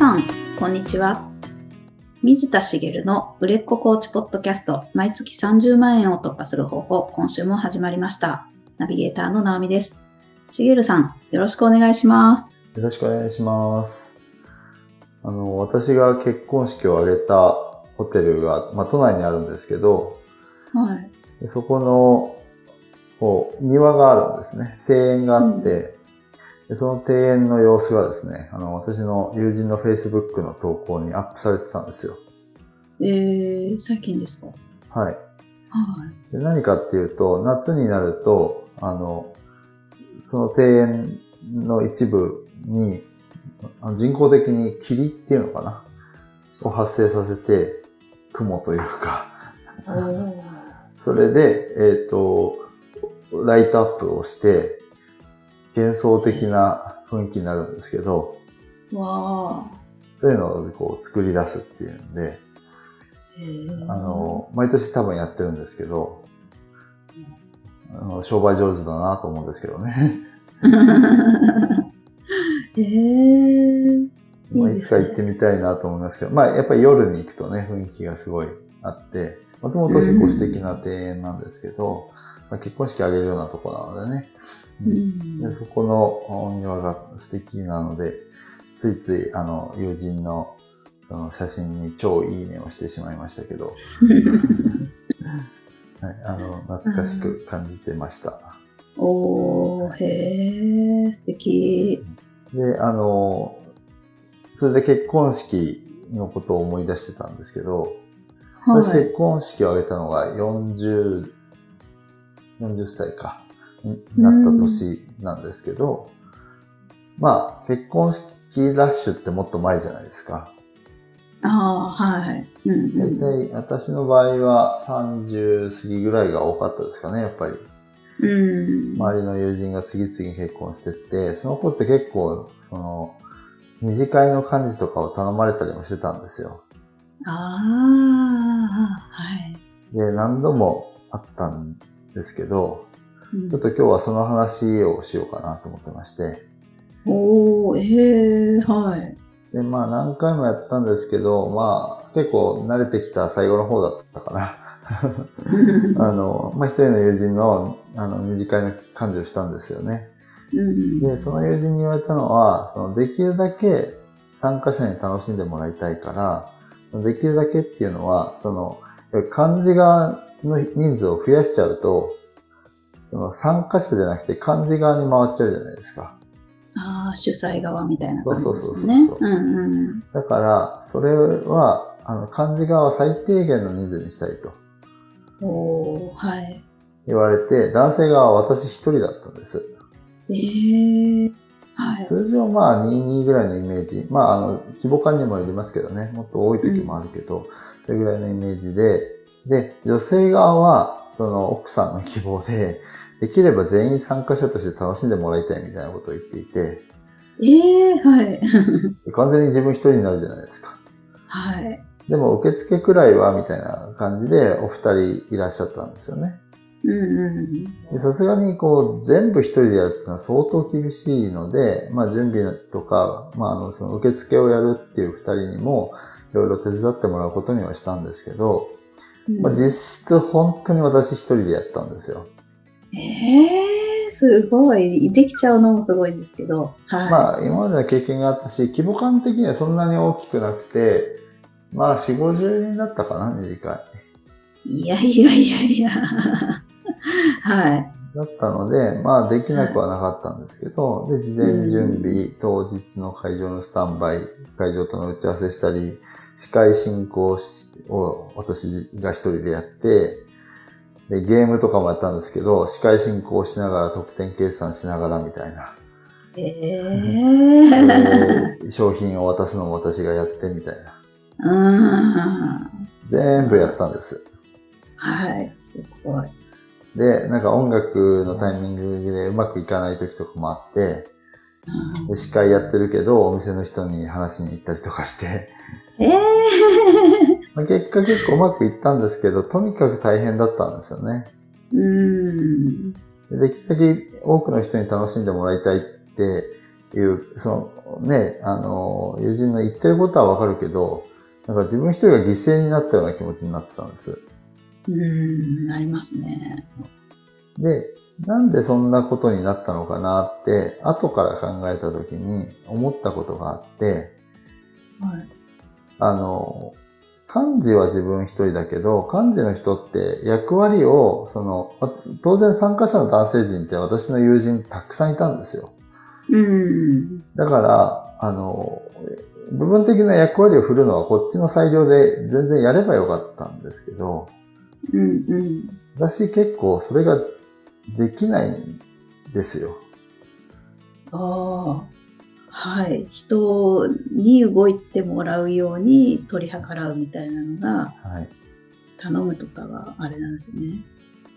さん、こんにちは。水田茂の売れっ子コーチポッドキャスト、毎月30万円を突破する方法、今週も始まりました。ナビゲーターの直美です。茂さん、よろしくお願いします。よろしくお願いします。あの、私が結婚式を挙げたホテルが、まあ、都内にあるんですけど、はい。でそこの、こう、庭があるんですね。庭園があって、でその庭園の様子がですね、あの、私の友人の Facebook の投稿にアップされてたんですよ。えー、最近ですか？はい。はい。で何かっていうと、夏になると、あの、その庭園の一部に、人工的に霧っていうのかな？を発生させて、雲というか、それで、えっ、と、ライトアップをして、幻想的な雰囲気になるんですけど、わそういうのをこう作り出すっていうんで、あ、の、毎年多分やってるんですけど、あの商売上手だなと思うんですけどね。えー、まあ、いつか行ってみたいなと思いますけど、まあ、やっぱり夜に行くとね、雰囲気がすごいあって、もともと結構素敵な庭園なんですけど、まあ、結婚式あげるようなとこなのでね、ううんんでそこのお庭が素敵なので、ついつい、あの、友人のその写真に超いいねをしてしまいましたけど、はい、あの、懐かしく感じてました。おー、へー、素敵。で、あの、それで結婚式のことを思い出してたんですけど、私はい。結婚式を挙げたのが40、40歳か、になった年なんですけど、まあ、結婚式ラッシュってもっと前じゃないですか。ああ、はい。うんう大ん。体、私の場合は30過ぎぐらいが多かったですかね、やっぱり。うん。周りの友人が次々に結婚してって、その子って結構、その、二次会の幹事とかを頼まれたりもしてたんですよ。ああ、はい。で、何度もあったんですけど、うんちょっと今日はその話をしようかなと思ってまして。おー、ええはい。で、まあ何回もやったんですけど、まあ結構慣れてきた最後の方だったかな。あの、まあ一人の友人のあの二次会の幹事をしたんですよね。うんで、その友人に言われたのは、そのできるだけ参加者に楽しんでもらいたいから、できるだけっていうのは、その、漢字側の人数を増やしちゃうと、その参加者じゃなくて漢字側に回っちゃうじゃないですか。ああ、主催側みたいな感じそうですそうそうそうね。うんうん。だから、それは、あの、漢字側は最低限の人数にしたいとおー、はい。言われて、男性側は私一人だったんです。ええはい。通常まあ22ぐらいのイメージ。まああの、規模感にもよりますけどね。もっと多い時もあるけど、それぐらいのイメージで、で、女性側は、その奥さんの希望で、できれば全員参加者として楽しんでもらいたいみたいなことを言っていて、ええはい。完全に自分一人になるじゃないですか。はい。でも受付くらいは、みたいな感じでお二人いらっしゃったんですよね。うんうん。でさすがにこう全部一人でやるっていうのは相当厳しいので、まあ準備とか、まああのその受付をやるっていう二人にもいろいろ手伝ってもらうことにはしたんですけど、まあ実質本当に私一人でやったんですよ。ええすごい。できちゃうのもすごいんですけど。はい。まあ今までの経験があったし、規模感的にはそんなに大きくなくて、まあ4、50人だったかな、二次会。いやいやいやいや。はい。だったので、まあできなくはなかったんですけど、で、事前準備、当日の会場のスタンバイ、会場との打ち合わせしたり、司会進行しを私が一人でやって、で、ゲームとかもやったんですけど、司会進行しながら得点計算しながらみたいな。ええで商品を渡すのも私がやってみたいな。うん。全部やったんです。はい。すごい。で、なんか音楽のタイミングでうまくいかない時とかもあって、で司会やってるけど、お店の人に話しに行ったりとかして、ええまあ結果結構うまくいったんですけど、とにかく大変だったんですよね。うん。でできるだけ多くの人に楽しんでもらいたいっていう、そのね、あの、友人の言ってることはわかるけど、なんか自分一人が犠牲になったような気持ちになってたんです。うん、なりますね。で、なんでそんなことになったのかなって、後から考えた時に思ったことがあって、はい。あの、幹事は自分一人だけど、幹事の人って役割を、その、ま当然参加者の男性陣って私の友人たくさんいたんですよ。うん。だから、あの、部分的な役割を振るのはこっちの裁量で全然やればよかったんですけど、うんうん。私結構それができないんですよ。ああ。はい。人に動いてもらうように取り計らうみたいなのが、はい。頼むとかはあれなんですね。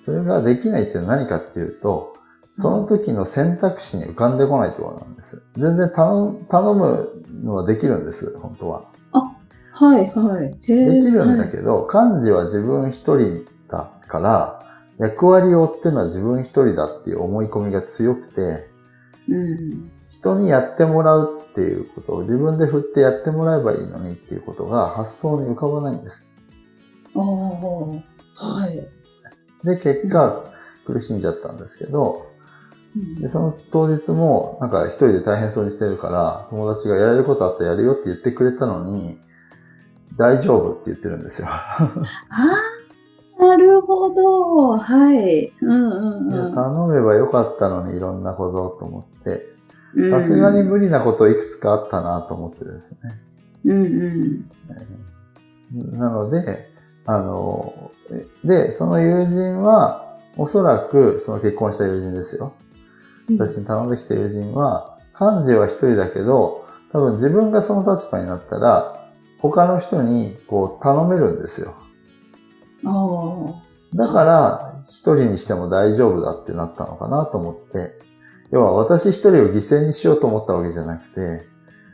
それができないって何かっていうと、その時の選択肢に浮かんでこないところなんです。全然頼む頼むのはできるんです、本当は。はいはい。へできるんだけど、幹事は自分一人だから、役割を負ってるのは自分一人だっていう思い込みが強くて、うん。人にやってもらうっていうことを自分で振ってやってもらえばいいのにっていうことが発想に浮かばないんです。ああ。はい。で、結果、苦しんじゃったんですけど、うんでその当日も、なんか一人で大変そうにしてるから、友達がやれることあったらやるよって言ってくれたのに、大丈夫って言ってるんですよ。ああ、なるほど。はい。うんうんうん頼めばよかったのにいろんなことと思って、うん。さすがに無理なこといくつかあったなと思ってですね。うんうん。なので、あの、で、その友人は、おそらく、その結婚した友人ですよ。私に頼んできた友人は、幹事は一人だけど、多分自分がその立場になったら、他の人にこう頼めるんですよ。だから、一人にしても大丈夫だってなったのかなと思って、要は私一人を犠牲にしようと思ったわけじゃなくて、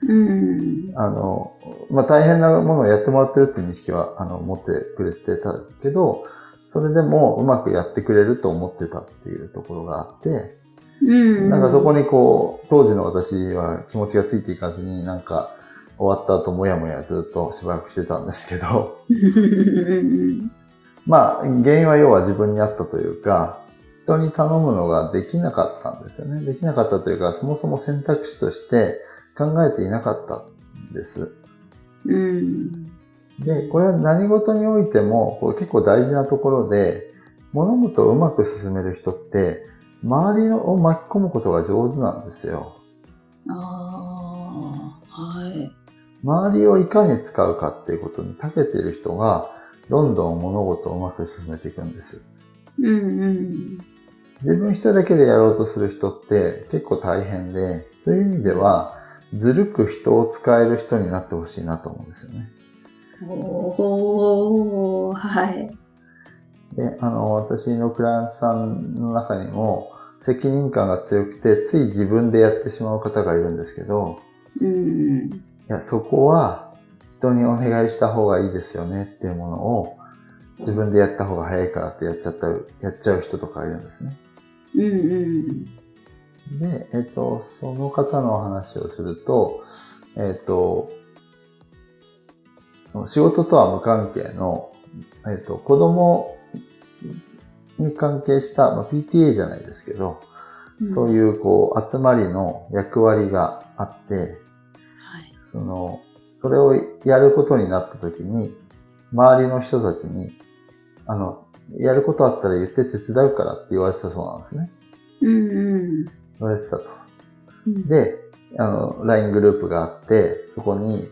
うん。あの、まあ、大変なものをやってもらってるっていう認識は、あの、持ってくれてたけど、それでもうまくやってくれると思ってたっていうところがあって、うん。なんかそこにこう、当時の私は気持ちがついていかずに、なんか終わった後もやもやずっとしばらくしてたんですけど、うん。まあ、原因は要は自分にあったというか、人に頼むのができなかったんですよね。できなかったというか、そもそも選択肢として考えていなかったんです。うん。で、これは何事においても、これ結構大事なところで、物事をうまく進める人って、周りを巻き込むことが上手なんですよ。ああ。はい。周りをいかに使うかっていうことに長けている人が、どんどん物事をうまく進めていくんです。うんうん。自分一人だけでやろうとする人って結構大変で、そういう意味では、ずるく人を使える人になってほしいなと思うんですよね。おー、はい。で、あの、私のクライアントさんの中にも、責任感が強くて、つい自分でやってしまう方がいるんですけど、うん。いや、そこは人にお願いした方がいいですよねっていうものを、自分でやった方が早いからってやっちゃった、やっちゃう人とかいるんですね。うんうん。で、えっと、その方のお話をすると、えっと、仕事とは無関係の、えっと、子供に関係した、まあ、PTA じゃないですけど、そうう。いう、こう、集まりの役割があって、はい。その、それをやることになった時に、周りの人たちに、あの、やることあったら言って手伝うからって言われてたそうなんですね。うんうん。言われてたと。うんで、あの、LINE グループがあって、そこに、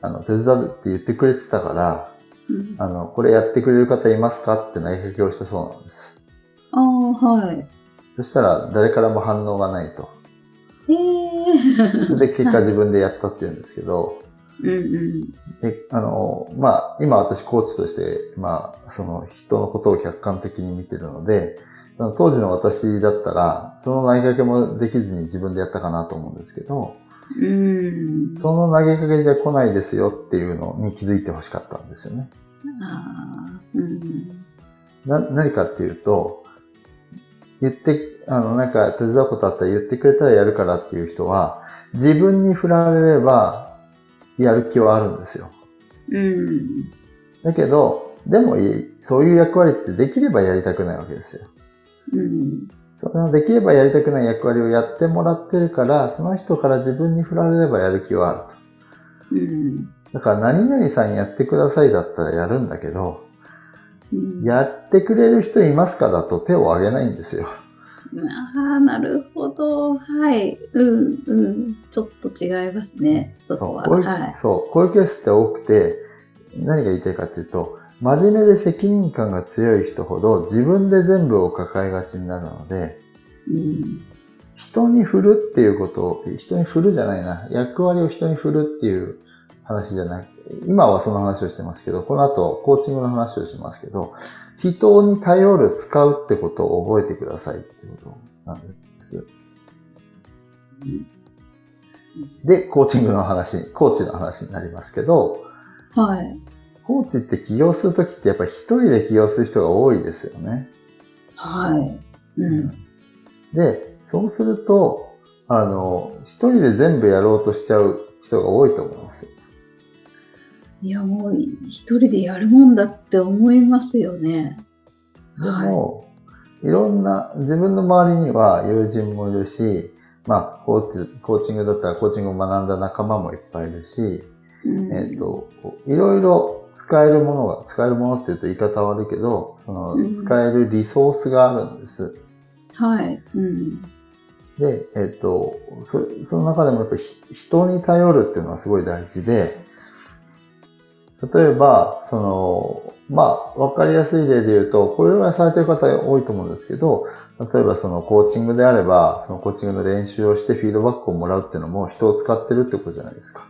あの、手伝うって言ってくれてたから、うんあの、これやってくれる方いますかって投げかけをしたそうなんです。ああ、はい。そしたら、誰からも反応がないと。ええで、結果自分でやったって言うんですけど、うんうん。で、あの、まあ、今私コーチとして、まあ、その人のことを客観的に見てるので、その当時の私だったら、その投げかけもできずに自分でやったかなと思うんですけど、うん。その投げかけじゃ来ないですよっていうのに気づいてほしかったんですよね。ああ、うん。な、何かっていうと、言って、あの、なんか手伝うことあったら言ってくれたらやるからっていう人は、自分に振られれば、やる気はあるんですよ。うん。だけど、でもいい、そういう役割ってできればやりたくないわけですよ。うん。そのできればやりたくない役割をやってもらってるから、その人から自分に振られればやる気はあると。うん。だから何々さんやってくださいだったらやるんだけど、うん。やってくれる人いますかだと手を挙げないんですよ。ああ、なるほど。はい。うん、うん。ちょっと違いますね。そこは。そうこういう、はい。そう、こういうケースって多くて、何が言いたいかっていうと、真面目で責任感が強い人ほど自分で全部を抱えがちになるので、うん。人に振るっていうことを、人に振るじゃないな、役割を人に振るっていう話じゃなくて、今はその話をしてますけど、この後コーチングの話をしますけど、人に頼る、使うってことを覚えてくださいってことなんです。で、コーチングの話、コーチの話になりますけど、はい。コーチって起業するときってやっぱり一人で起業する人が多いですよね。はい。うん。で、そうすると、あの、一人で全部やろうとしちゃう人が多いと思います。いや、もう一人でやるもんだって思いますよね。でも、い、ろんな、自分の周りには友人もいるし、まあ、コーチ、コーチングだったらコーチングを学んだ仲間もいっぱいいるし、うん、えっ、と、こういろいろ使えるものが、使えるものって言うと言い方悪いけど、そのうん使えるリソースがあるんです。はい。うん。で、えっ、とそ、その中でもやっぱりひ人に頼るっていうのはすごい大事で、例えば、その、まあ、わかりやすい例で言うと、これはされてる方多いと思うんですけど、例えばそのコーチングであれば、そのコーチングの練習をしてフィードバックをもらうっていうのも人を使ってるってことじゃないですか。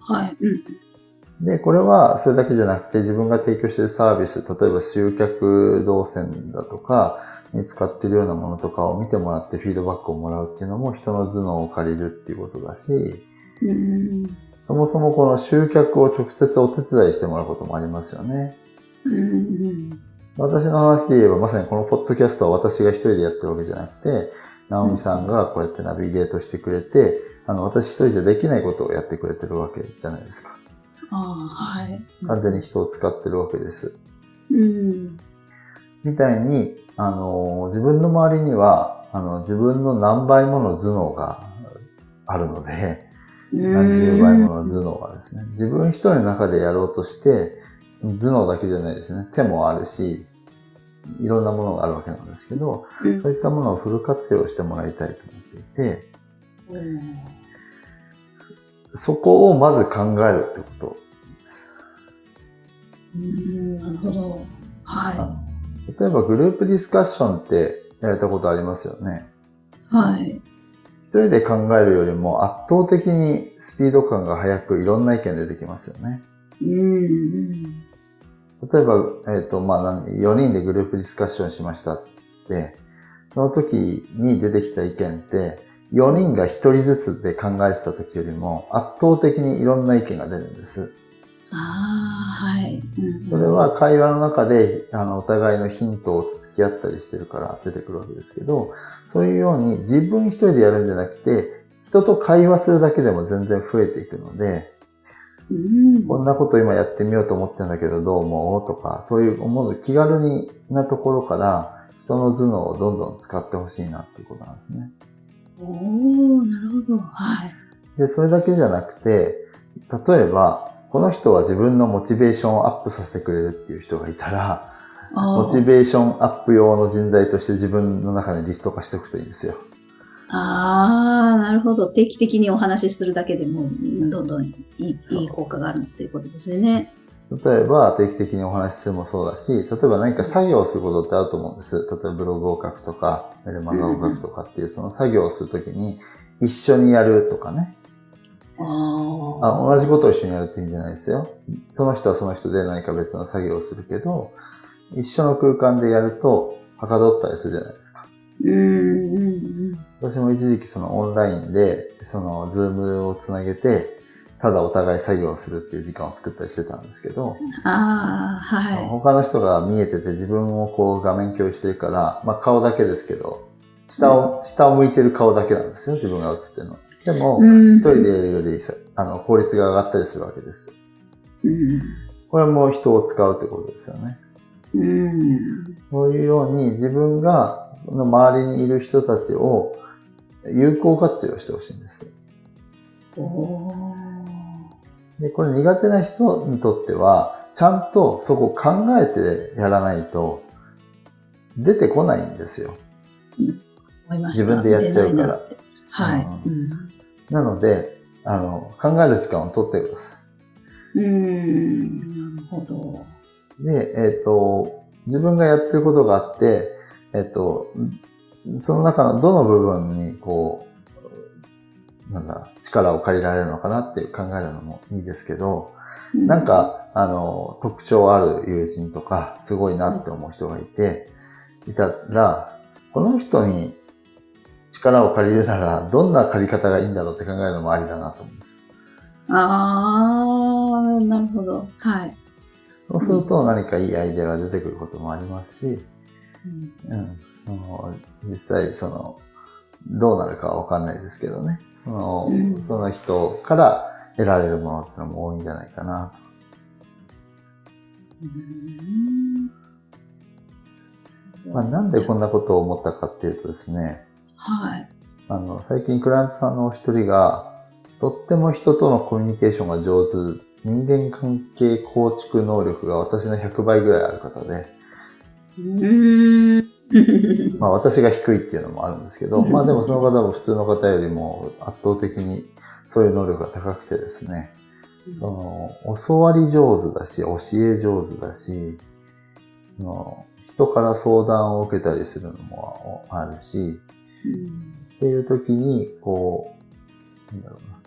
はい。うん。で、これはそれだけじゃなくて自分が提供しているサービス、例えば集客動線だとかに使っているようなものとかを見てもらってフィードバックをもらうっていうのも人の頭脳を借りるっていうことだし、うん。そもそもこの集客を直接お手伝いしてもらうこともありますよね。うん。私の話で言えばまさにこのポッドキャストは私が一人でやってるわけじゃなくて、直美さんがこうやってナビゲートしてくれて、あの、私一人じゃできないことをやってくれてるわけじゃないですか。ああ、はい。完全に人を使ってるわけです。うん。みたいに、あの、自分の周りには、あの、自分の何倍もの頭脳があるので、何十倍もの頭脳がですね、自分一人の中でやろうとして、頭脳だけじゃないですね、手もあるし、いろんなものがあるわけなんですけど、うんそういったものをフル活用してもらいたいと思っていて、うんそこをまず考えるってことです。うんなるほど。は例えばグループディスカッションってやれたことありますよね。い。はい。一人で考えるよりも圧倒的にスピード感が速くいろんな意見出てきますよね。うん。例えば、えっ、と、まあ、なん4人でグループディスカッションしましたって言って、その時に出てきた意見って、4人が1人ずつで考えてた時よりも圧倒的にいろんな意見が出るんです。ああ、はい。うんそれは会話の中で、あの、お互いのヒントをつつき合ったりしてるから出てくるわけですけど、そういうように自分一人でやるんじゃなくて、人と会話するだけでも全然増えていくので、うんこんなこと今やってみようと思ってるんだけどどう思う？とか、そういう思う気軽になところから、人の頭脳をどんどん使ってほしいなっていうことなんですね。おおなるほど。はい。で、それだけじゃなくて、例えば、この人は自分のモチベーションをアップさせてくれるっていう人がいたら、モチベーションアップ用の人材として自分の中にリスト化しておくといいんですよ。ああ、なるほど。定期的にお話しするだけでも、うんどんどんいいいい効果があるっていうことですよね。例えば定期的にお話しするもそうだし、例えば何か作業をすることってあると思うんです。例えばブログを書くとか、メルマガを書くとかっていう、その作業をするときに一緒にやるとかね。ああ同じことを一緒にやるっていいんじゃないですよ。その人はその人で何か別の作業をするけど、一緒の空間でやると、はかどったりするじゃないですか。うんうんうん。私も一時期そのオンラインで、そのズームをつなげて、ただお互い作業をするっていう時間を作ったりしてたんですけど、ああ、はい。他の人が見えてて自分をこう画面共有してるから、まあ顔だけですけど、下を、下を向いてる顔だけなんですよ、自分が映ってるの。でも、うん一人でやるよりさあの効率が上がったりするわけです。うん。これも人を使うってことですよね。うん。そういうように自分がその周りにいる人たちを有効活用してほしいんです。で、これ苦手な人にとっては、ちゃんとそこ考えてやらないと出てこないんですよ。思いました。自分でやっちゃうからはい。うんなので、あの、考える時間を取ってくださうーん、なるほど。い。で、えっ、と、自分がやってることがあって、えっ、と、その中のどの部分に、こう、なんだ、力を借りられるのかなっていう考えるのもいいですけど、なん、か、あの、特徴ある友人とか、すごいなって思う人がいて、いたら、この人に力を借りるなら、どんな借り方がいいんだろうって考えるのもありだなと思うんです。あー、なるほど。はい。そうすると何かいいアイデアが出てくることもありますし、うんうん、実際その、どうなるかはわかんないですけどね。その,、うんその人から得られるものってのも多いんじゃないかなと。まあ、なんでこんなことを思ったかっていうとですね、はい。あの、最近クライアントさんのお一人が、とっても人とのコミュニケーションが上手、人間関係構築能力が私の100倍ぐらいある方で、うーん。まあ私が低いっていうのもあるんですけど、まあでもその方も普通の方よりも圧倒的にそういう能力が高くてですね、その教わり上手だし、教え上手だし、その人から相談を受けたりするのもあるし、っていう時に、こう、なんだろうな。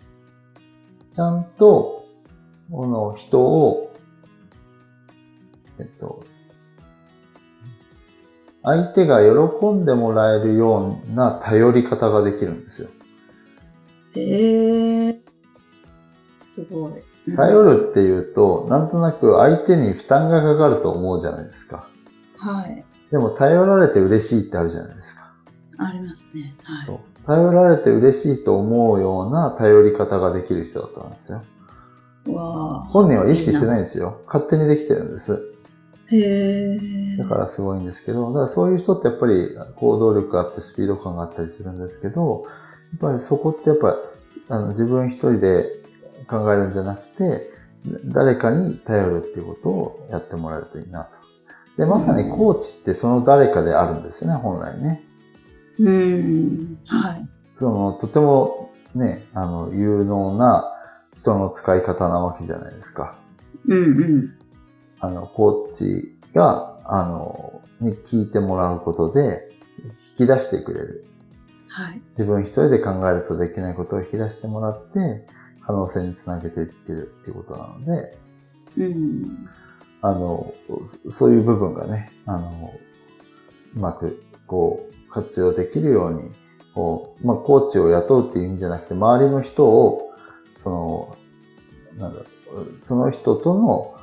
ちゃんと、この人を、えっと、相手が喜んでもらえるような頼り方ができるんですよ。へえ。すごい。頼るっていうと、なんとなく相手に負担がかかると思うじゃないですか。はい。でも頼られて嬉しいってあるじゃないですか。ありますね。はい。そう。頼られて嬉しいと思うような頼り方ができる人だったんですよ。本人は意識してないんですよ。勝手にできてるんです。へえ。だからすごいんですけど、だからそういう人ってやっぱり行動力があってスピード感があったりするんですけど、やっぱりそこってやっぱあの自分一人で考えるんじゃなくて、誰かに頼るっていうことをやってもらえるといいなと。で、まさにコーチってその誰かであるんですよね、本来ね。うーん。はい。その、とてもね、あの、有能な人の使い方なわけじゃないですか。うんうん。あの、コーチが、あの、に聞いてもらうことで、引き出してくれる。はい。自分一人で考えるとできないことを引き出してもらって、可能性につなげていってるっていうことなので、うん。あの、そういう部分がね、あの、うまく、こう、活用できるように、こう、まあ、コーチを雇うっていう意味じゃなくて、周りの人を、その、なんだその人との、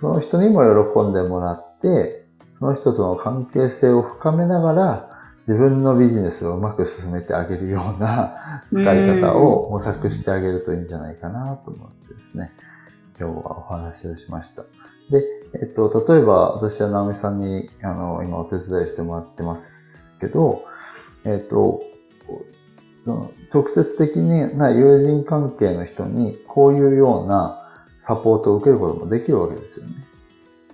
その人にも喜んでもらって、その人との関係性を深めながら、自分のビジネスをうまく進めてあげるような使い方を模索してあげるといいんじゃないかなと思ってですね、今日はお話をしました。で、えっと、例えば私は直美さんに、あの、今お手伝いしてもらってますけど、えっと、直接的な友人関係の人にこういうようなサポートを受けることもできるわけですよね。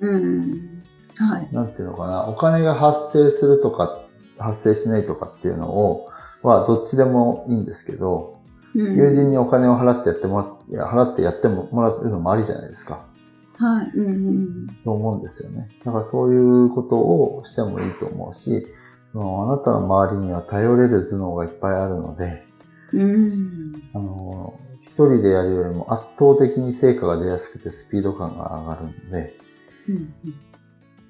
うん。はい。なんていうのかな、お金が発生するとか、発生しないとかっていうのを、はどっちでもいいんですけど、うん友人にお金を払ってやってもらいや払ってやってももらうのもありじゃないですか。はい。うんうん。と思うんですよね。だからそういうことをしてもいいと思うし、そのあなたの周りには頼れる頭脳がいっぱいあるので、うん。あの、一人でやるよりも圧倒的に成果が出やすくてスピード感が上がるので、うん。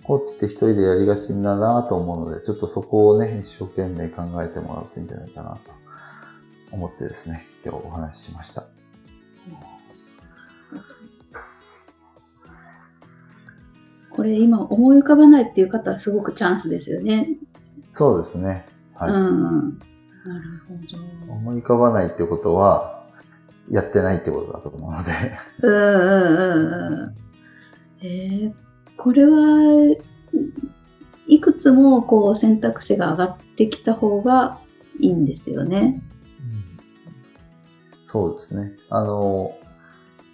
コーチって一人でやりがちだなと思うので、ちょっとそこをね、一生懸命考えてもらうといいんじゃないかなと思ってですね、今日お話ししました。これ今思い浮かばないっていう方はすごくチャンスですよね。そうですね。はい。うん。なるほど。思い浮かばないってことは、やってないってことだと思うので。うんうんうんうん。えー、これはいくつもこう選択肢が上がってきた方がいいんですよね。そうですね。あの、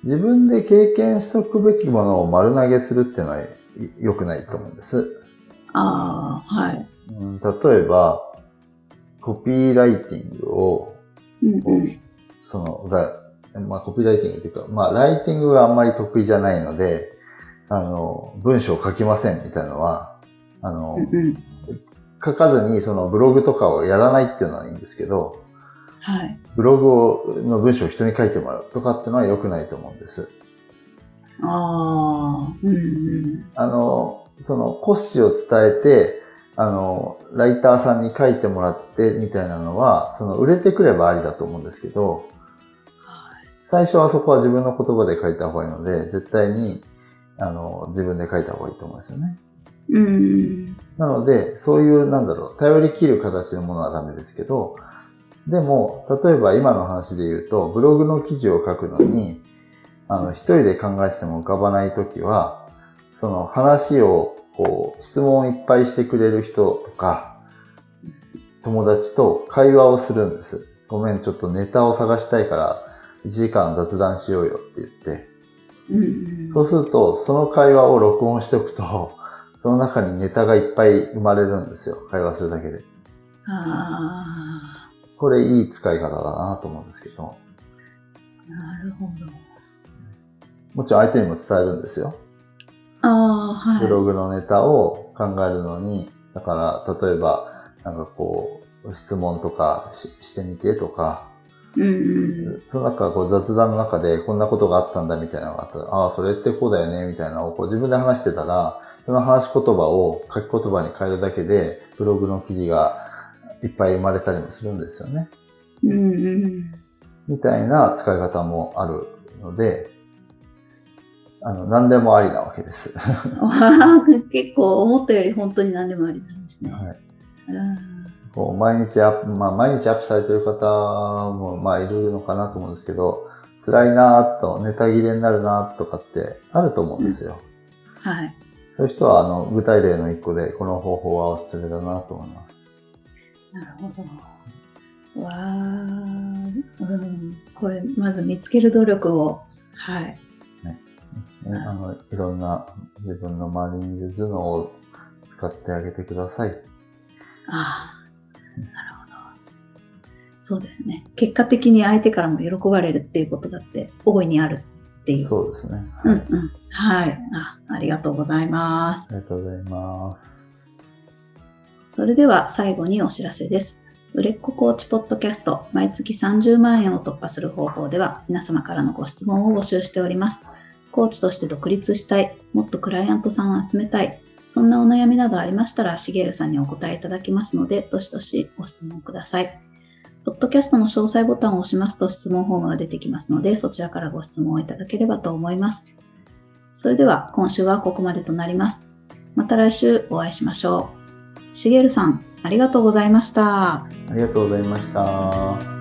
自分で経験しとくべきものを丸投げするっていうのは良くないと思うんです。ああ、はい。うん、例えば、コピーライティングを、うんうん、その、まあ、コピーライティングっていうか、まあ、ライティングがあんまり得意じゃないので、あの、文章を書きませんみたいなのは、あの、うんうん、書かずにそのブログとかをやらないっていうのはいいんですけど、はい、ブログをの文章を人に書いてもらうとかっていうのは良くないと思うんです。ああ、うんうん。あの、その骨子を伝えて、あの、ライターさんに書いてもらってみたいなのは、その売れてくればありだと思うんですけど、最初はそこは自分の言葉で書いた方がいいので、絶対に、あの、自分で書いた方がいいと思うんですよね。うん。なので、そういう、なんだろう、頼り切る形のものはダメですけど、でも、例えば今の話で言うと、ブログの記事を書くのに、あの、一人で考えてても浮かばないときは、その話を、こう、質問をいっぱいしてくれる人とか、友達と会話をするんです。ごめん、ちょっとネタを探したいから、1時間雑談しようよって言って。うん、そうすると、その会話を録音しておくと、その中にネタがいっぱい生まれるんですよ。会話するだけで。ああ。これいい使い方だなと思うんですけど。なるほど。もちろん相手にも伝えるんですよ。ああ、はい。ブログのネタを考えるのに、だから、例えば、なんかこう、質問とかしてみてとか、うんうん、その中、こう雑談の中でこんなことがあったんだみたいなのがあったら、ああ、それってこうだよね、みたいなのをこう自分で話してたら、その話し言葉を書き言葉に変えるだけで、ブログの記事がいっぱい生まれたりもするんですよね。うんうん、みたいな使い方もあるので、あの、何でもありなわけです。結構思ったより本当に何でもありなんですね。はい。こう毎日アップ、まあ毎日アップされてる方もまあいるのかなと思うんですけど、辛いなと、ネタ切れになるなとかってあると思うんですよ。うん、はい。そういう人はあの具体例の一個でこの方法はおすすめだなと思います。なるほど。わあ、うん、これまず見つける努力を、はい。ね、あのいろんな自分の周りにいる頭脳を使ってあげてください。ああ、なるほど。そうですね。結果的に相手からも喜ばれるっていうことだって大いにあるっていう。そうですね。はい、うんうん。はい。あありがとうございます。ありがとうございます。それでは最後にお知らせです。売れっ子コーチポッドキャスト毎月30万円を突破する方法では皆様からのご質問を募集しております。コーチとして独立したい、もっとクライアントさんを集めたい、そんなお悩みなどありましたら、しげるさんにお答えいただきますので、どしどしご質問ください。ポッドキャストの詳細ボタンを押しますと質問フォームが出てきますので、そちらからご質問をいただければと思います。それでは今週はここまでとなります。また来週お会いしましょう。しげるさん、ありがとうございました。ありがとうございました。